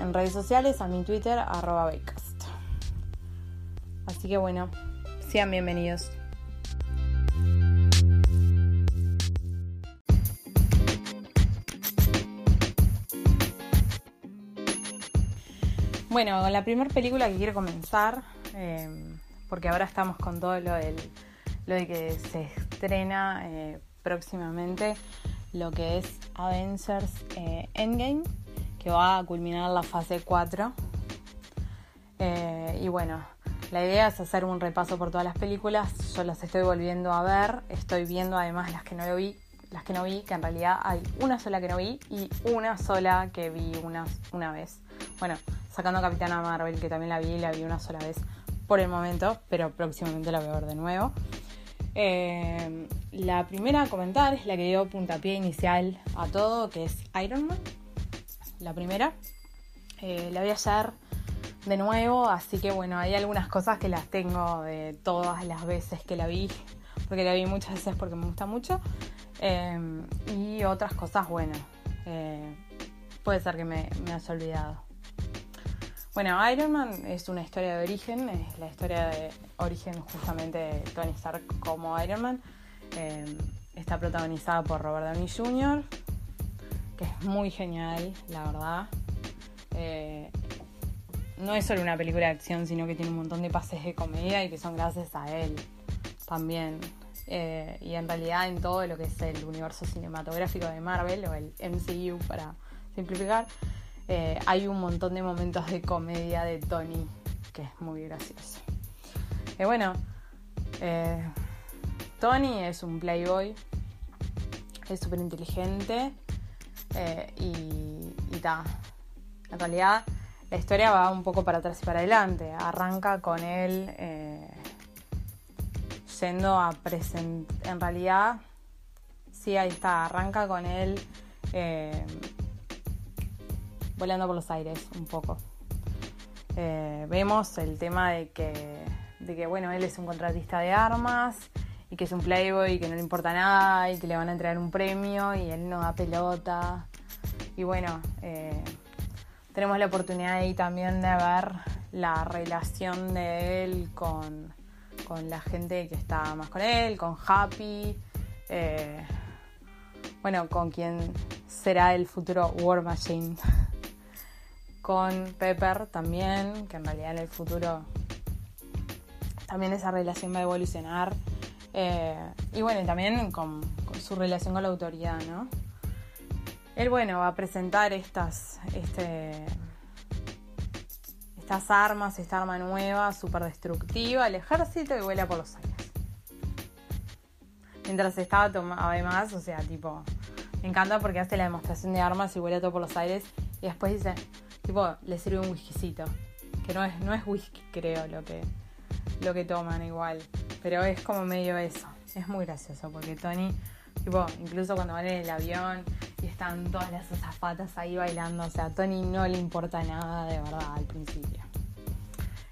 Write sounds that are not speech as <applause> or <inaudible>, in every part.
en redes sociales, a mi Twitter, arroba Así que bueno, sean bienvenidos. Bueno, con la primera película que quiero comenzar, em, porque ahora estamos con todo lo, del, lo de que se estrena eh, próximamente lo que es Avengers eh, Endgame, que va a culminar la fase 4. Eh, y bueno, la idea es hacer un repaso por todas las películas. Yo las estoy volviendo a ver. Estoy viendo además las que no vi, las que no vi, que en realidad hay una sola que no vi y una sola que vi una, una vez. Bueno, sacando Capitana Marvel, que también la vi, la vi una sola vez por el momento, pero próximamente la voy a ver de nuevo. Eh, la primera a comentar es la que dio puntapié inicial a todo, que es Iron Man. La primera. Eh, la voy a hacer de nuevo, así que bueno, hay algunas cosas que las tengo de todas las veces que la vi, porque la vi muchas veces porque me gusta mucho. Eh, y otras cosas, bueno, puede ser que me, haya olvidado. Bueno, Iron Man es una historia de origen, es la historia de origen justamente de Tony Stark como Iron Man. Eh, está protagonizada por Robert Downey Jr., que es muy genial, la verdad. Eh, no es solo una película de acción, sino que tiene un montón de pases de comedia y que son gracias a él también. Eh, y en realidad en todo lo que es el universo cinematográfico de Marvel o el MCU para simplificar, eh, hay un montón de momentos de comedia de Tony que es muy gracioso. Y bueno, eh, Tony es un playboy, es súper inteligente eh, y, y ta. En realidad la historia va un poco para atrás y para adelante. Arranca con él yendo a presentar. En realidad, sí, ahí está. Arranca con él volando por los aires un poco. Eh, vemos el tema de que, de que, bueno, él es un contratista de armas y que es un playboy y que no le importa nada y que le van a entregar un premio y él no da pelota. Y bueno, eh, tenemos la oportunidad ahí también de ver la relación de él con, con la gente que está más con él, con Happy, eh, bueno, con quien será el futuro War Machine. con Pepper también, que en realidad en el futuro también esa relación va a evolucionar. Eh, y bueno, también con, su relación con la autoridad, ¿no? Él, bueno, va a presentar estas, este, estas armas, esta arma nueva, súper destructiva, el ejército y vuela por los aires. Mientras estaba además, o sea, tipo, me encanta porque hace la demostración de armas y vuela todo por los aires y después dice, Tipo, le sirve un whiskycito. Que no es, no es whisky, creo, lo que, lo que toman igual. Pero es como medio eso. es muy gracioso porque Tony, tipo, incluso cuando van en el avión y están todas las zapatas ahí bailando, o sea, a Tony no le importa nada de verdad al principio.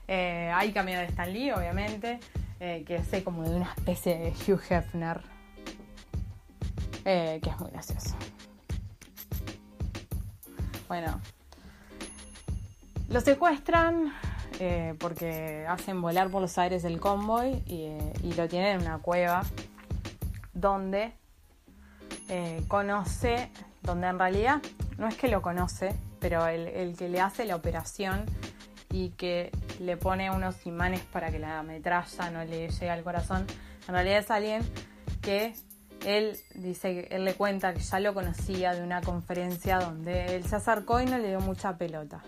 Eh, hay cameo de Stan Lee, obviamente, eh, que hace como de una especie de Hugh Hefner, eh, que es muy gracioso. Bueno, lo secuestran porque hacen volar por los aires el convoy y, lo tienen en una cueva donde conoce, donde en realidad no es que lo conoce, pero el que le hace la operación y que le pone unos imanes para que la metralla no le llegue al corazón. En realidad es alguien que él dice, él le cuenta que ya lo conocía de una conferencia donde él se acercó y no le dio mucha pelota.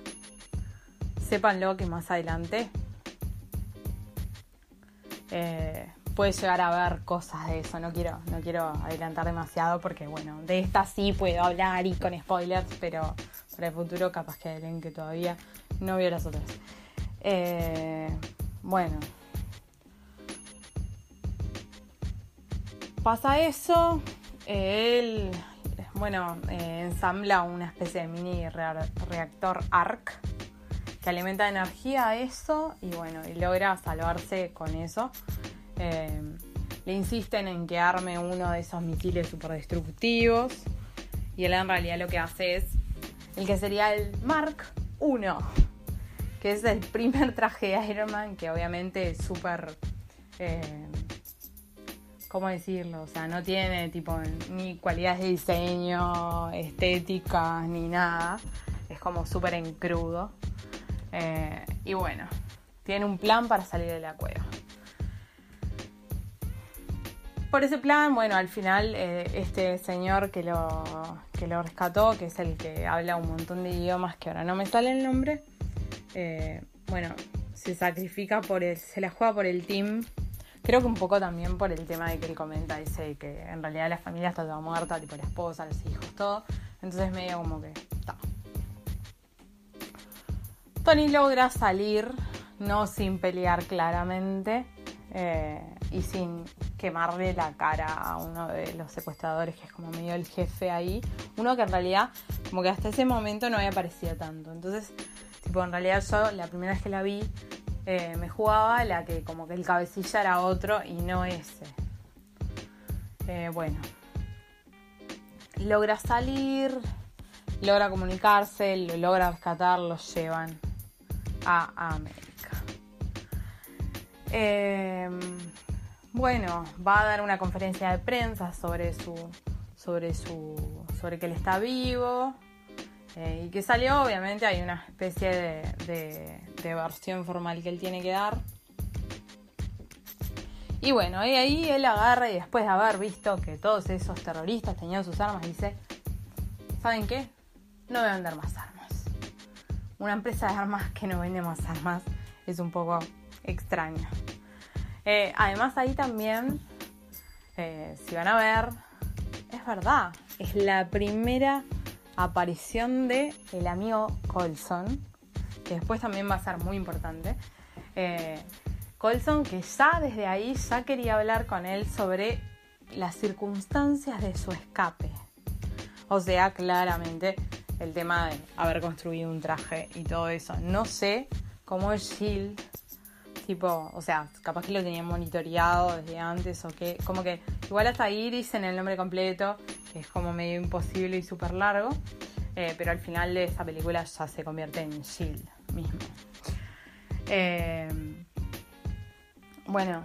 Sépanlo que más adelante eh, puede llegar a ver cosas de eso. No quiero, no quiero adelantar demasiado porque bueno, de esta sí puedo hablar y con spoilers, pero para el futuro capaz que alguien que todavía no vio las otras. Eh, bueno. Pasa eso. él, bueno, eh, ensambla una especie de mini reactor ARC que alimenta energía a eso y bueno, y logra salvarse con eso. Eh, le insisten en que arme uno de esos misiles super destructivos y él en realidad lo que hace es el que sería el Mark 1 que es el primer traje de Iron Man, que obviamente es súper... Eh, ¿Cómo decirlo? O sea, no tiene tipo ni cualidades de diseño, estética, ni nada. Es como súper en crudo. Eh, y bueno, tiene un plan para salir de la cueva. Por ese plan, bueno, al final eh, este señor que lo, que lo rescató, que es el que habla un montón de idiomas que ahora no me sale el nombre, eh, bueno, se sacrifica por el, se la juega por el team. Creo que un poco también por el tema de que él comenta, dice que en realidad la familia está toda muerta, tipo la esposa, los hijos, todo. Entonces medio como que está. Tony logra salir, no sin pelear claramente eh, y sin quemarle la cara a uno de los secuestradores, que es como medio el jefe ahí. Uno que en realidad, como que hasta ese momento no había aparecido tanto. Entonces Tipo, en realidad yo la primera vez que la vi eh, me jugaba la que como que el cabecilla era otro y no ese. Eh, bueno. Logra salir, logra comunicarse, lo logra rescatar, lo llevan a América. Em, bueno, va a dar una conferencia de prensa sobre su. sobre su. sobre que él está vivo. Eh, y que salió, obviamente, hay una especie de, versión formal que él tiene que dar. Y bueno, y ahí él agarra y después de haber visto que todos esos terroristas tenían sus armas, dice, ¿saben qué? No voy a vender más armas. Una empresa de armas que no vende más armas es un poco extraño. Eh, además ahí también, eh, si van a ver, es verdad, es la primera aparición de el amigo Colson, que después también va a ser muy importante. Eh, Colson que ya desde ahí ya quería hablar con él sobre las circunstancias de su escape. O sea, claramente el tema de haber construido un traje y todo eso. No sé cómo es Shield, tipo, o sea, capaz que lo tenían monitoreado desde antes o que, como que igual hasta ahí dicen el nombre completo es como medio imposible y súper largo, eh, pero al final de esa película ya se convierte en Shield mismo. Eh, bueno,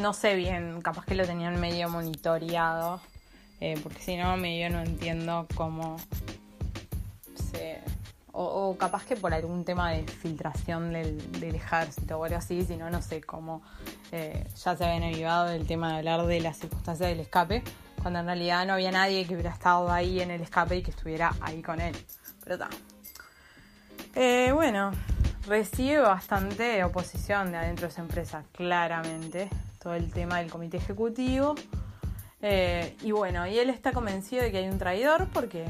no, sé bien, capaz que lo tenían medio monitoreado, eh, porque si no, medio no entiendo cómo O, capaz que por algún tema de filtración del, ejército o algo así, si no, no sé cómo ya se habían avivado el tema de hablar de las circunstancias del escape cuando en realidad no había nadie que hubiera estado ahí en el escape y que estuviera ahí con él. Pero está. Eh, bueno, recibe bastante oposición de adentro de esa empresa, claramente. Todo el tema del comité ejecutivo. Eh, y bueno, y él está convencido de que hay un traidor porque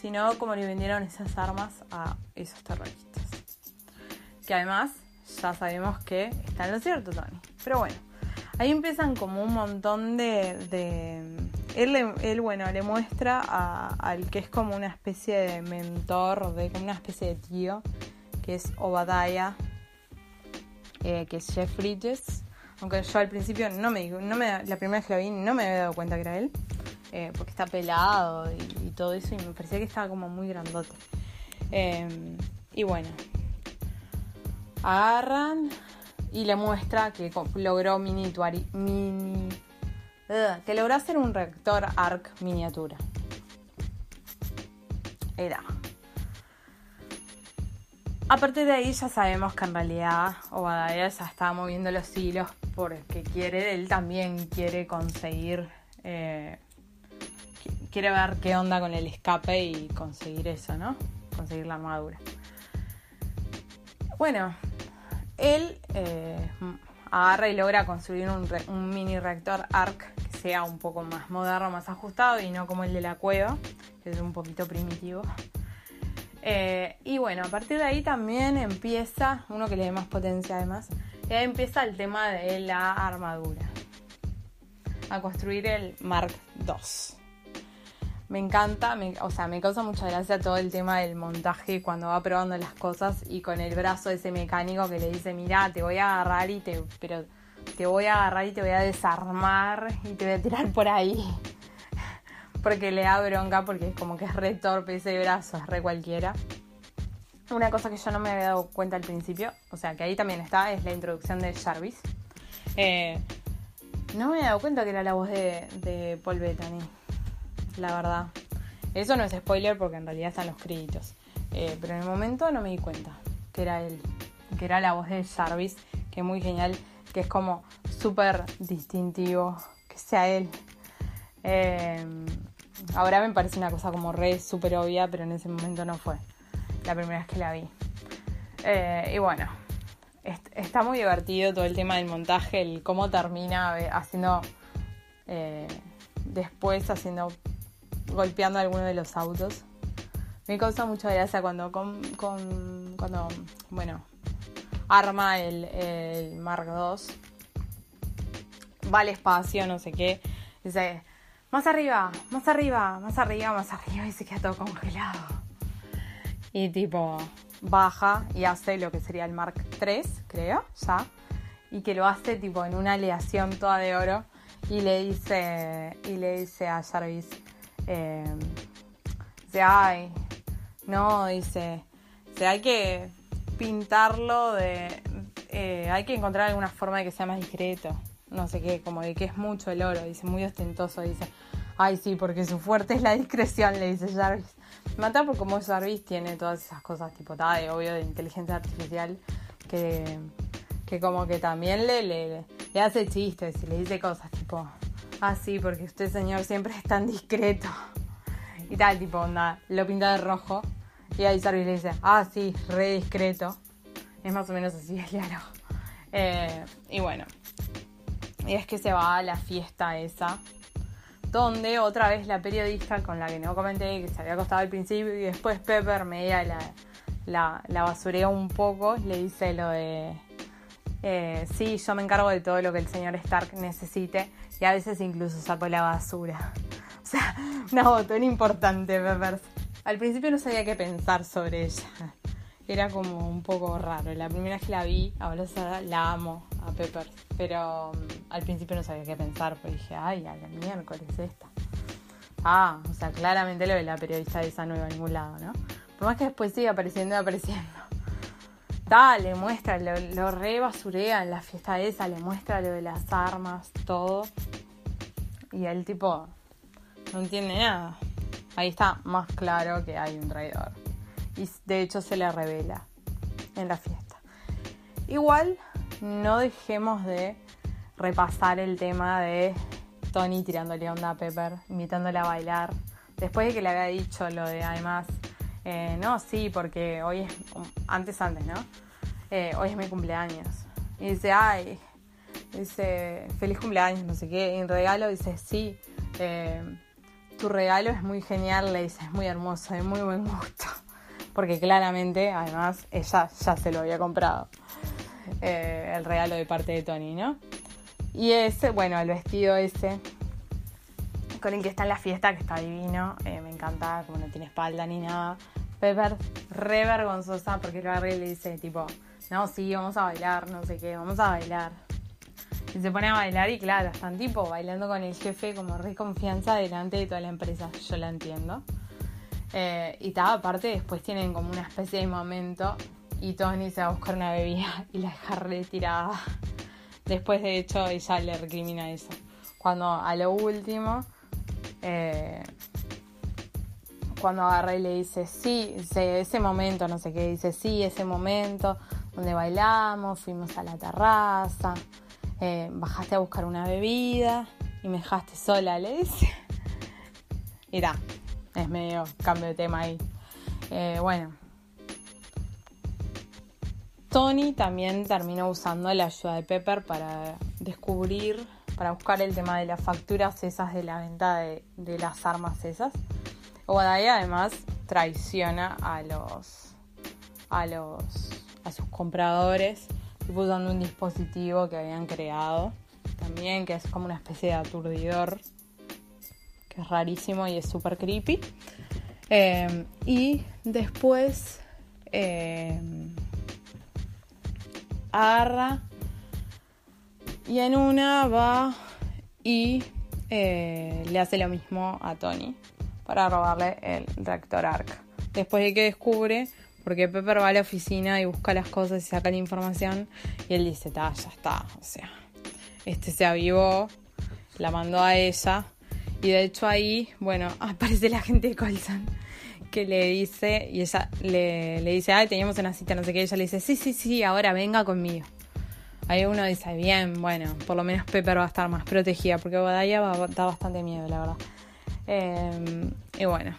si no, ¿cómo le vendieron esas armas a esos terroristas? Que además ya sabemos que está en lo cierto, Tony. Pero bueno, Ahí empiezan como un montón de... de él, bueno, le muestra al que es como una especie de mentor, de como una especie de tío, que es Obadiah, eh, que es Jeff Bridges. Aunque yo al principio no me, no me la primera vez que lo vi no me había dado cuenta que era él, eh, porque está pelado y, todo eso, y me parecía que estaba como muy grandote. Em, y bueno, agarran y le muestra que logró mini, mini que logró hacer un reactor ARC miniatura. Era. A partir de ahí ya sabemos que en realidad Obadiah ya está moviendo los hilos porque quiere, él también quiere conseguir, eh, quiere ver qué onda con el escape y conseguir eso, ¿no? Conseguir la armadura. Bueno, él eh, agarra y logra construir un, mini reactor ARC que sea un poco más moderno, más ajustado y no como el de la cueva, que es un poquito primitivo. Eh, y bueno, a partir de ahí también empieza, uno que le dé más potencia además, y ahí empieza el tema de la armadura. A construir el Mark II. Me encanta, o sea, me causa mucha gracia todo el tema del montaje cuando va probando las cosas y con el brazo de ese mecánico que le dice, mira, te voy a agarrar y te, pero te voy a agarrar y te voy a desarmar y te voy a tirar por ahí. <laughs> porque le da bronca porque es como que es re torpe ese brazo, es re cualquiera. Una cosa que yo no me había dado cuenta al principio, o sea, que ahí también está, es la introducción de Jarvis. Eh, no me había dado cuenta que era la voz de, de Paul Bettany la verdad. Eso no es spoiler porque en realidad están los créditos. Eh, pero en el momento no me di cuenta que era él, que era la voz de Jarvis, que es muy genial, que es como súper distintivo que sea él. Eh, ahora me parece una cosa como re súper obvia, pero en ese momento no fue la primera vez que la vi. Eh, y bueno, está muy divertido todo el tema del montaje, el cómo termina haciendo, después haciendo golpeando alguno de los autos. Me causa mucha gracia cuando, con, cuando bueno, arma el, el Mark II, va al espacio, no sé qué, dice, más arriba, más arriba, más arriba, más arriba, y se queda todo congelado. Y tipo, baja y hace lo que sería el Mark III, creo, ya, y que lo hace tipo en una aleación toda de oro, y le dice, y le dice a Jarvis, eh, dice, ay, no, dice, hay que pintarlo de... Eh, hay que encontrar alguna forma de que sea más discreto. No sé qué, como de que es mucho el oro, dice, muy ostentoso, dice. Ay, sí, porque su fuerte es la discreción, le dice Jarvis. Mata por como Jarvis tiene todas esas cosas, tipo, tal, de obvio, de inteligencia artificial, que, que como que también le, le, le hace chistes y le dice cosas, tipo, Ah, sí, porque usted, señor, siempre es tan discreto. Y tal, tipo, onda, lo pinta de rojo. Y ahí Jarvis le dice, ah, sí, re discreto. Es más o menos así <laughs> el diálogo. Eh, y bueno, y es que se va a la fiesta esa, donde otra vez la periodista con la que no comenté, que se había acostado al principio, y después Pepper media la, la, la basurea un poco, le dice lo de, eh, sí, yo me encargo de todo lo que el señor Stark necesite y a veces incluso saco la basura. <laughs> O sea, una botón importante, Peppers. Al principio no sabía qué pensar sobre ella. Era como un poco raro. La primera vez que la vi, ahora la amo a Peppers. Pero mm, al principio no sabía qué pensar, porque dije, ay, a la miércoles esta. Ah, o sea, claramente lo de la periodista de esa no a ningún lado, ¿no? Por más que después siga apareciendo y <laughs> Dale, muestra, lo, lo re basurea en la fiesta esa, le muestra lo de las armas, todo. Y el tipo no entiende nada. Ahí está más claro que hay un traidor. Y de hecho se le revela en la fiesta. Igual no dejemos de repasar el tema de Tony tirándole onda a Pepper, invitándola a bailar. Después de que le había dicho lo de además eh, no, sí, porque hoy es. Antes, antes, ¿no? Eh, hoy es mi cumpleaños. Y dice, ay. Dice, feliz cumpleaños, no sé qué. Y en regalo dice, sí. Eh, tu regalo es muy genial, le dice, es muy hermoso, de muy buen gusto. <laughs> Porque claramente, además, ella ya se lo había comprado. el regalo de parte de Tony, ¿no? y ese, bueno, el vestido ese con el que está en la fiesta, que está divino, me encanta, como no tiene espalda ni nada. Pepper, re vergonzosa, porque Carrie le dice, tipo, no, sí, vamos a bailar, no sé qué, vamos a bailar. Y se pone a bailar y claro, están tipo bailando con el jefe como re confianza delante de toda la empresa, yo la entiendo. Eh, y tal, aparte después tienen como una especie de momento y Tony se va a buscar una bebida <laughs> y la deja retirada. Después de hecho ella le recrimina eso. Cuando a lo último, eh, cuando agarra y le dice, sí, ese momento, no sé qué, dice, sí, ese momento donde bailamos, fuimos a la terraza, eh, bajaste a buscar una bebida y me dejaste sola, le dice. <laughs> Da, es medio cambio de tema ahí. Eh, bueno. Tony también terminó usando la ayuda de Pepper para descubrir, para buscar el tema de las facturas esas de la venta de, las armas esas. Obadiah además traiciona a los a los a sus compradores usando un dispositivo que habían creado también que es como una especie de aturdidor es rarísimo y es súper creepy. Eh, y después eh, agarra y en una va y eh, le hace lo mismo a Tony para robarle el reactor ARC. Después de que descubre, porque Pepper va a la oficina y busca las cosas y saca la información y él dice, ya está, o sea, este se avivó, la mandó a ella y de hecho ahí, bueno, <laughs> aparece la gente de Colson que le dice, y ella le, dice, ay, teníamos una cita, no sé qué, ella le dice, sí, sí, sí, ahora venga conmigo. Ahí uno dice, bien, bueno, por lo menos Pepper va a estar más protegida, porque Badaya va, da bastante miedo, la verdad. Em, y bueno,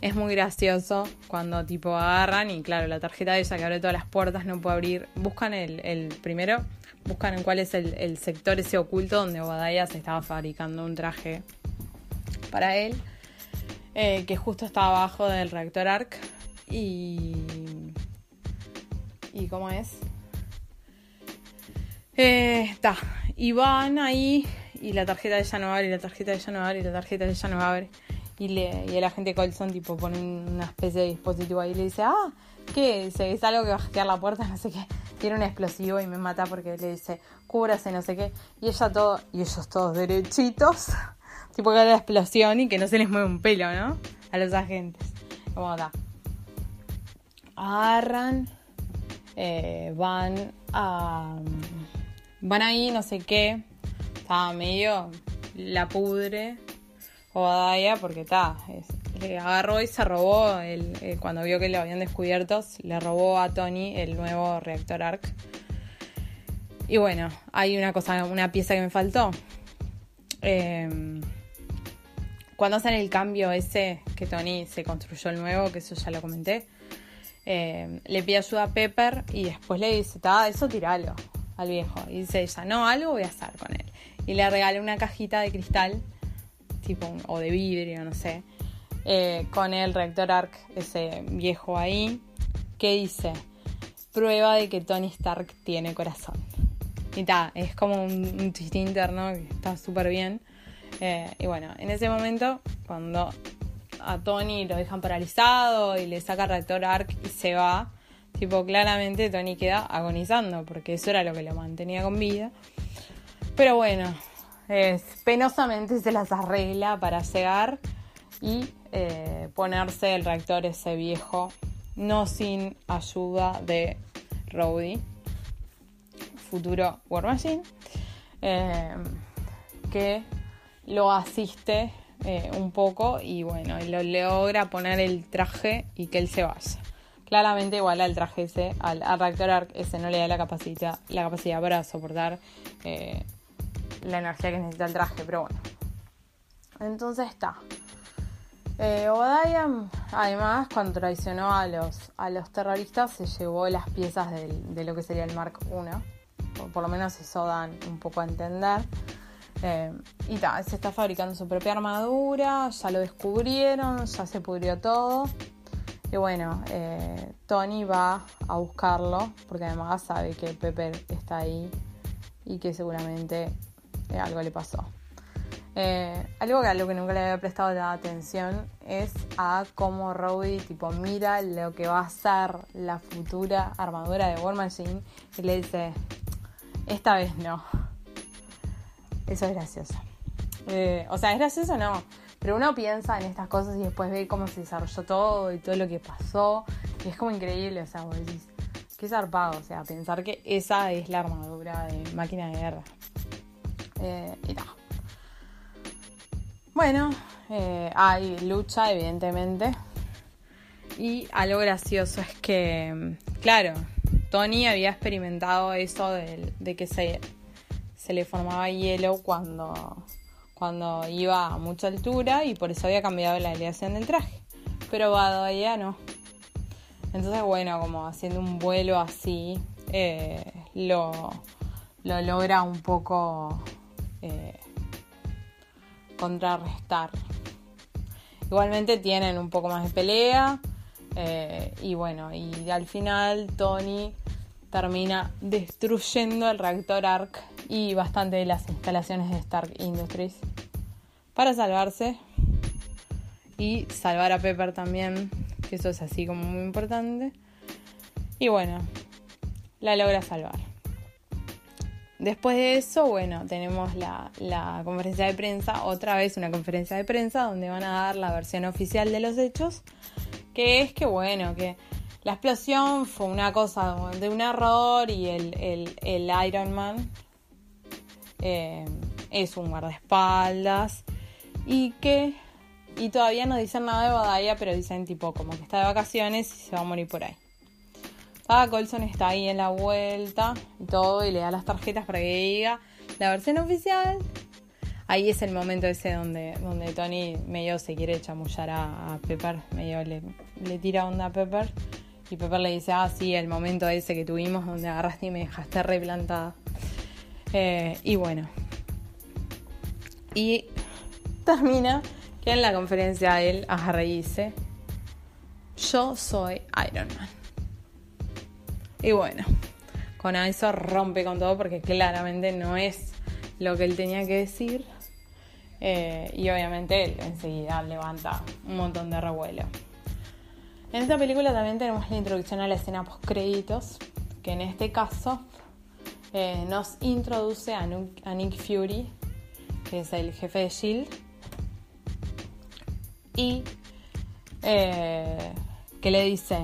es muy gracioso cuando tipo agarran y claro, la tarjeta de ella que abre todas las puertas no puede abrir. Buscan el, primero, buscan en cuál es el, sector ese oculto donde Obadiah se estaba fabricando un traje para él, eh, que justo estaba abajo del reactor ARC. Y. ¿Y cómo es? Está. Eh, y van ahí y la tarjeta de ella no abre, y la tarjeta de ella no abre, y la tarjeta de ella no abre. Y, le, y el agente Colson tipo pone una especie de dispositivo ahí y le dice, ah, ¿qué? Dice, es algo que va a hackear la puerta, <laughs> no sé qué. Tiene un explosivo y me mata porque le dice, cúbrase, no sé qué. Y ella todo, y ellos todos derechitos <laughs> tipo que la explosión y que no se les mueve un pelo, ¿no? A los agentes. Como acá. Agarran, eh, van a. Van ahí, no sé qué. Estaba medio la pudre. O Daya, porque está. Le agarró y se robó. El, eh, cuando vio que lo habían descubierto, le robó a Tony el nuevo reactor ARC. Y bueno, hay una cosa, una pieza que me faltó. Eh, cuando hacen el cambio ese que Tony se construyó el nuevo, que eso ya lo comenté, eh, le pide ayuda a Pepper y después le dice, eso tiralo al viejo. Y dice ella, no, algo voy a hacer con él. Y le regala una cajita de cristal, tipo, o de vidrio, no sé, eh, con el reactor ARC, ese viejo ahí, que dice, prueba de que Tony Stark tiene corazón. Y ta, es como un, un chiste interno que está súper bien. Eh, y bueno, en ese momento, cuando a Tony lo dejan paralizado y le saca el reactor ARC y se va, tipo, claramente Tony queda agonizando, porque eso era lo que lo mantenía con vida. Pero bueno, penosamente se las arregla para llegar y eh, ponerse el reactor ese viejo, no sin ayuda de Rowdy, futuro War Machine, eh, que lo asiste eh, un poco y bueno, lo logra poner el traje y que él se vaya. Claramente igual al traje ese, al, reactor ese no le da la capacidad, la capacidad para soportar la energía que necesita el traje, pero bueno. Entonces está. Eh, Obadiah, además, cuando traicionó a los, a los terroristas, se llevó las piezas de lo que sería el Mark I. por lo menos eso dan un poco a entender. Eh, y tal, se está fabricando su propia armadura, ya lo descubrieron, ya se pudrió todo. Y bueno, eh, Tony va a buscarlo, porque además sabe que Pepper está ahí y que seguramente algo le pasó. Eh, algo que a lo que nunca le había prestado la atención es a cómo Rowdy tipo mira lo que va a ser la futura armadura de War Machine y le dice, esta vez no. Eso es gracioso. Eh, o sea, es gracioso no, pero uno piensa en estas cosas y después ve cómo se desarrolló todo y todo lo que pasó. Y es como increíble, o sea, vos decís, qué zarpado, o sea, pensar que esa es la armadura de máquina de guerra. Eh, y. Bueno, eh, hay lucha, evidentemente. Y algo gracioso es que, claro, Tony había experimentado eso de, que se, se, le formaba hielo cuando, cuando iba a mucha altura y por eso había cambiado la aleación del traje. Pero Badoya no. Entonces, bueno, como haciendo un vuelo así, eh, lo, lo, logra un poco eh, contrarrestar. Igualmente tienen un poco más de pelea. Eh, y bueno, y al final Tony termina destruyendo el reactor ARC y bastante de las instalaciones de Stark Industries para salvarse y salvar a Pepper también, que eso es así como muy importante. Y bueno, la logra salvar. Después de eso, bueno, tenemos la, conferencia de prensa, otra vez una conferencia de prensa donde van a dar la versión oficial de los hechos, que es que, bueno, que la explosión fue una cosa de un error y el, Iron Man eh, es un guardaespaldas y que y todavía no dicen nada de Badaya, pero dicen tipo como que está de vacaciones y se va a morir por ahí. Ah, Colson está ahí en la vuelta y todo, y le da las tarjetas para que diga la versión oficial. Ahí es el momento ese donde, donde Tony medio se quiere chamullar a, Pepper, medio le, le, tira onda a Pepper. Y Pepper le dice, ah, sí, el momento ese que tuvimos donde agarraste y me dejaste replantada. Eh, y bueno. Y termina que en la conferencia él agarra y dice, yo soy Iron Man. Y bueno, con eso rompe con todo porque claramente no es lo que él tenía que decir. Eh, y obviamente él enseguida levanta un montón de revuelo. En esta película también tenemos la introducción a la escena post créditos, que en este caso eh, nos introduce a, Nick Fury, que es el jefe de Shield, y eh, que le dice,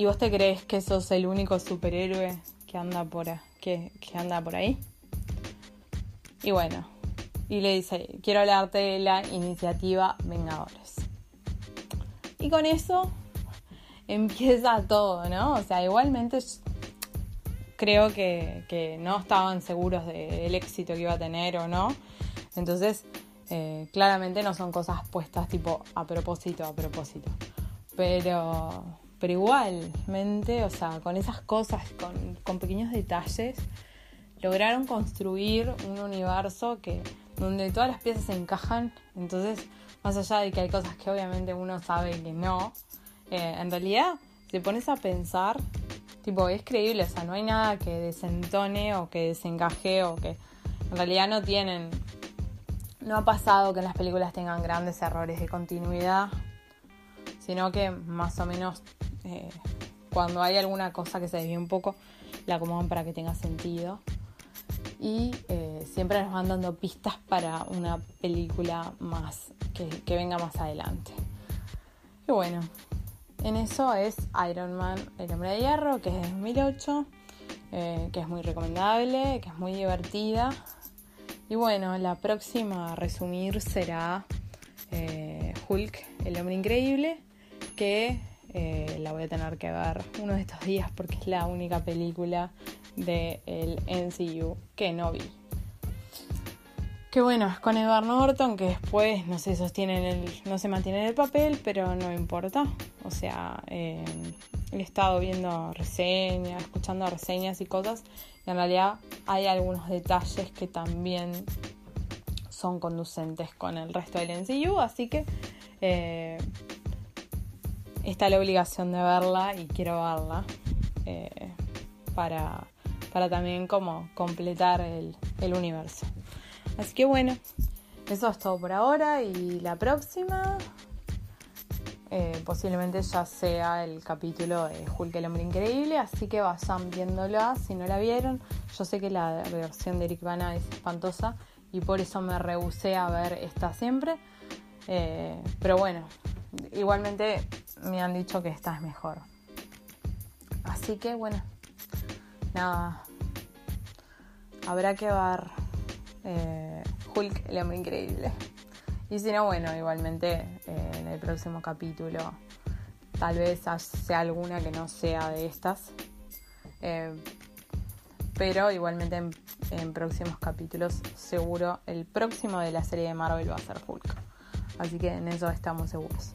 ¿Y vos te crees que sos el único superhéroe que anda por, que, anda por ahí? Y bueno, y le dice, quiero hablarte de la iniciativa Vengadores. Y con eso <laughs> empieza todo, ¿no? O sea, igualmente creo que, no estaban seguros del éxito que iba a tener o no. Entonces, eh, claramente no son cosas puestas tipo a propósito, a propósito. Pero pero igualmente, o sea, con esas cosas, con, pequeños detalles, lograron construir un universo que donde todas las piezas se encajan. Entonces, más allá de que hay cosas que obviamente uno sabe que no, eh, en realidad, si te pones a pensar, tipo, es creíble, o sea, no hay nada que desentone o que desencaje o que en realidad no tienen. No ha pasado que en las películas tengan grandes errores de continuidad, sino que más o menos eh, cuando hay alguna cosa que se desvíe un poco, la acomodan para que tenga sentido. Y eh, siempre nos van dando pistas para una película más que, venga más adelante. Y bueno, en eso es Iron Man, el hombre de hierro, que es de 2008, eh, que es muy recomendable, que es muy divertida. Y bueno, la próxima a resumir será Hulk, el hombre increíble, que eh, la voy a tener que ver uno de estos días porque es la única película del NCU que no vi. Que bueno, es con Edward Norton, que después no se sostiene el, no se mantiene en el papel, pero no importa. O sea, eh, he estado viendo reseñas, escuchando reseñas y cosas, y en realidad hay algunos detalles que también son conducentes con el resto del NCU, así que eh, está la obligación de verla y quiero verla eh, para, también como completar el, el universo. Así que bueno, eso es todo por ahora y la próxima eh, posiblemente ya sea el capítulo de Hulk el hombre increíble, así que vayan viéndola si no la vieron. Yo sé que la versión de Eric Bana es espantosa y por eso me rehusé a ver esta siempre. Eh, pero bueno, igualmente me han dicho que esta es mejor. Así que bueno, nada, habrá que ver eh, Hulk, el hombre increíble. Y si no, bueno, igualmente eh, en el próximo capítulo tal vez sea alguna que no sea de estas. Eh, pero igualmente en, próximos capítulos seguro el próximo de la serie de Marvel va a ser Hulk. Así que en eso estamos seguros.